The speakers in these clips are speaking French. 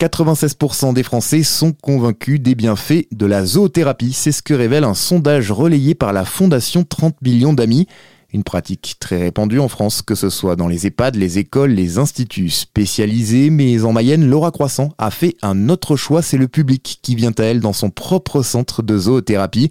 96% des Français sont convaincus des bienfaits de la zoothérapie. C'est ce que révèle un sondage relayé par la Fondation 30 millions d'amis. Une pratique très répandue en France, que ce soit dans les EHPAD, les écoles, les instituts spécialisés. Mais en Mayenne, Laura Croissant a fait un autre choix. C'est le public qui vient à elle dans son propre centre de zoothérapie.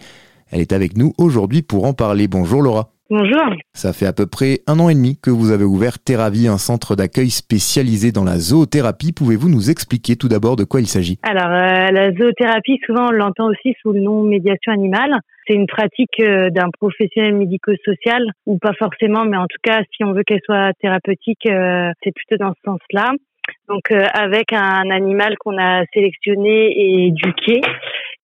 Elle est avec nous aujourd'hui pour en parler. Bonjour Laura. Bonjour. Ça fait à peu près un an et demi que vous avez ouvert Terravie, un centre d'accueil spécialisé dans la zoothérapie. Pouvez-vous nous expliquer tout d'abord de quoi il s'agit? Alors, euh, la zoothérapie, souvent on l'entend aussi sous le nom médiation animale. C'est une pratique euh, d'un professionnel médico-social, ou pas forcément, mais en tout cas, si on veut qu'elle soit thérapeutique, euh, c'est plutôt dans ce sens-là. Donc, avec un animal qu'on a sélectionné et éduqué,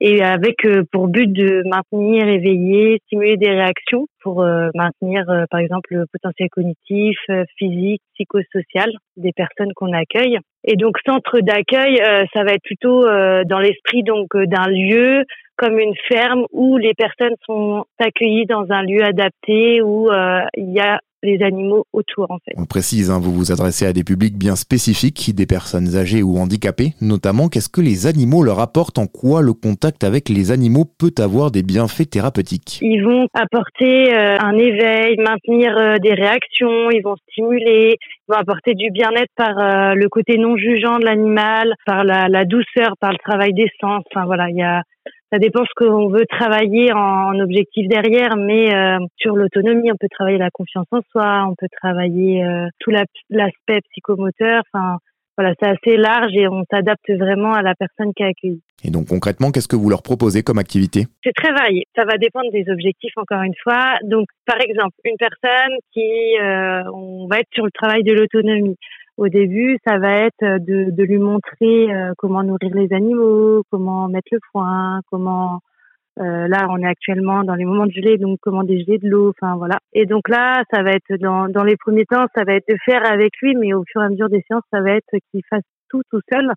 et avec euh, pour but de maintenir, éveiller, stimuler des réactions pour euh, maintenir, euh, par exemple, le potentiel cognitif, physique, psychosocial des personnes qu'on accueille. Et donc, centre d'accueil, ça va être plutôt dans l'esprit donc d'un lieu comme une ferme où les personnes sont accueillies dans un lieu adapté où il y a les animaux autour en fait. On précise, hein, vous vous adressez à des publics bien spécifiques, des personnes âgées ou handicapées notamment. Qu'est-ce que les animaux leur apportent En quoi le contact avec les animaux peut avoir des bienfaits thérapeutiques? Ils vont apporter euh, un éveil, maintenir euh, des réactions, ils vont stimuler, ils vont apporter du bien-être par euh, le côté non jugeant de l'animal, par la, la, douceur, par le travail des sens. Enfin voilà, il y a ça dépend ce qu'on veut travailler en, objectif derrière, mais euh, sur l'autonomie, on peut travailler la confiance en soi, on peut travailler euh, tout l'aspect psychomoteur. Enfin, voilà, c'est assez large et on s'adapte vraiment à la personne qui est accueillie. Et donc concrètement, qu'est-ce que vous leur proposez comme activité? C'est très varié. Ça va dépendre des objectifs, encore une fois. Donc, par exemple, une personne qui, euh, on va être sur le travail de l'autonomie au début, ça va être de, de lui montrer euh, comment nourrir les animaux, comment mettre le foin, comment euh, là on est actuellement dans les moments de gelée, donc comment dégeler de l'eau, enfin voilà. Et donc là, ça va être dans, dans les premiers temps, ça va être de faire avec lui, mais au fur et à mesure des séances, ça va être qu'il fasse tout tout seul.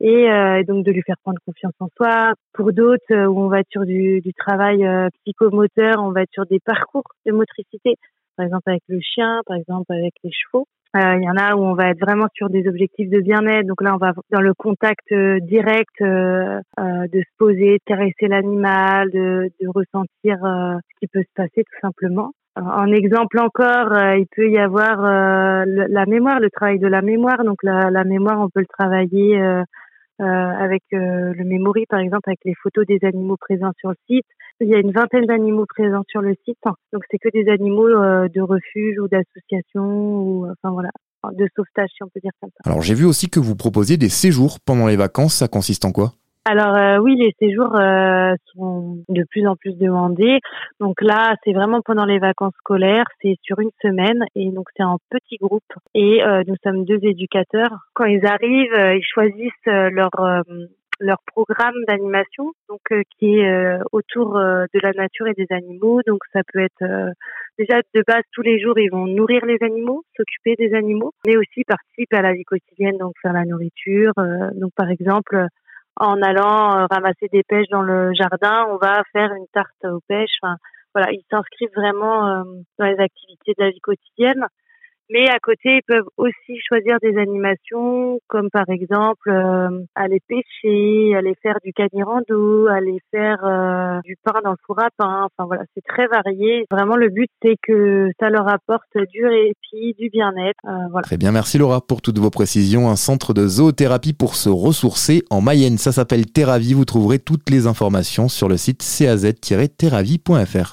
Et euh, donc de lui faire prendre confiance en soi. Pour d'autres, euh, où on va être sur du, du travail psychomoteur, on va être sur des parcours de motricité, par exemple avec le chien, par exemple avec les chevaux. Euh, il y en a où on va être vraiment sur des objectifs de bien-être. Donc là, on va dans le contact euh, direct, euh, de se poser, de caresser l'animal, de, de ressentir ce qui peut se passer tout simplement. En exemple encore, il peut y avoir la mémoire, le travail de la mémoire. Donc la, la mémoire, on peut le travailler avec le memory, par exemple, avec les photos des animaux présents sur le site. Il y a une vingtaine d'animaux présents sur le site. Donc c'est que des animaux euh, de refuge ou d'association ou enfin voilà, de sauvetage si on peut dire comme ça. Alors j'ai vu aussi que vous proposiez des séjours pendant les vacances. Ça consiste en quoi? Alors euh, oui, les séjours euh, sont de plus en plus demandés. Donc là, c'est vraiment pendant les vacances scolaires, c'est sur une semaine et donc c'est en petits groupes. Et nous sommes deux éducateurs. Quand ils arrivent, ils choisissent leur leur programme d'animation, donc euh, qui est euh, autour euh, de la nature et des animaux. Donc ça peut être déjà de base tous les jours ils vont nourrir les animaux, s'occuper des animaux, mais aussi participer à la vie quotidienne, donc faire la nourriture. donc par exemple en allant ramasser des pêches dans le jardin, on va faire une tarte aux pêches. Enfin, voilà, ils s'inscrivent vraiment dans les activités de la vie quotidienne. Mais à côté, ils peuvent aussi choisir des animations, comme par exemple euh, aller pêcher, aller faire du canirando, aller faire euh, du pain dans le four à pain. Enfin voilà, c'est très varié. Vraiment, le but c'est que ça leur apporte du répit, du bien-être. Euh. Très bien, merci Laura pour toutes vos précisions. Un centre de zoothérapie pour se ressourcer en Mayenne. Ça s'appelle Terravie. Vous trouverez toutes les informations sur le site caz-terravie.fr.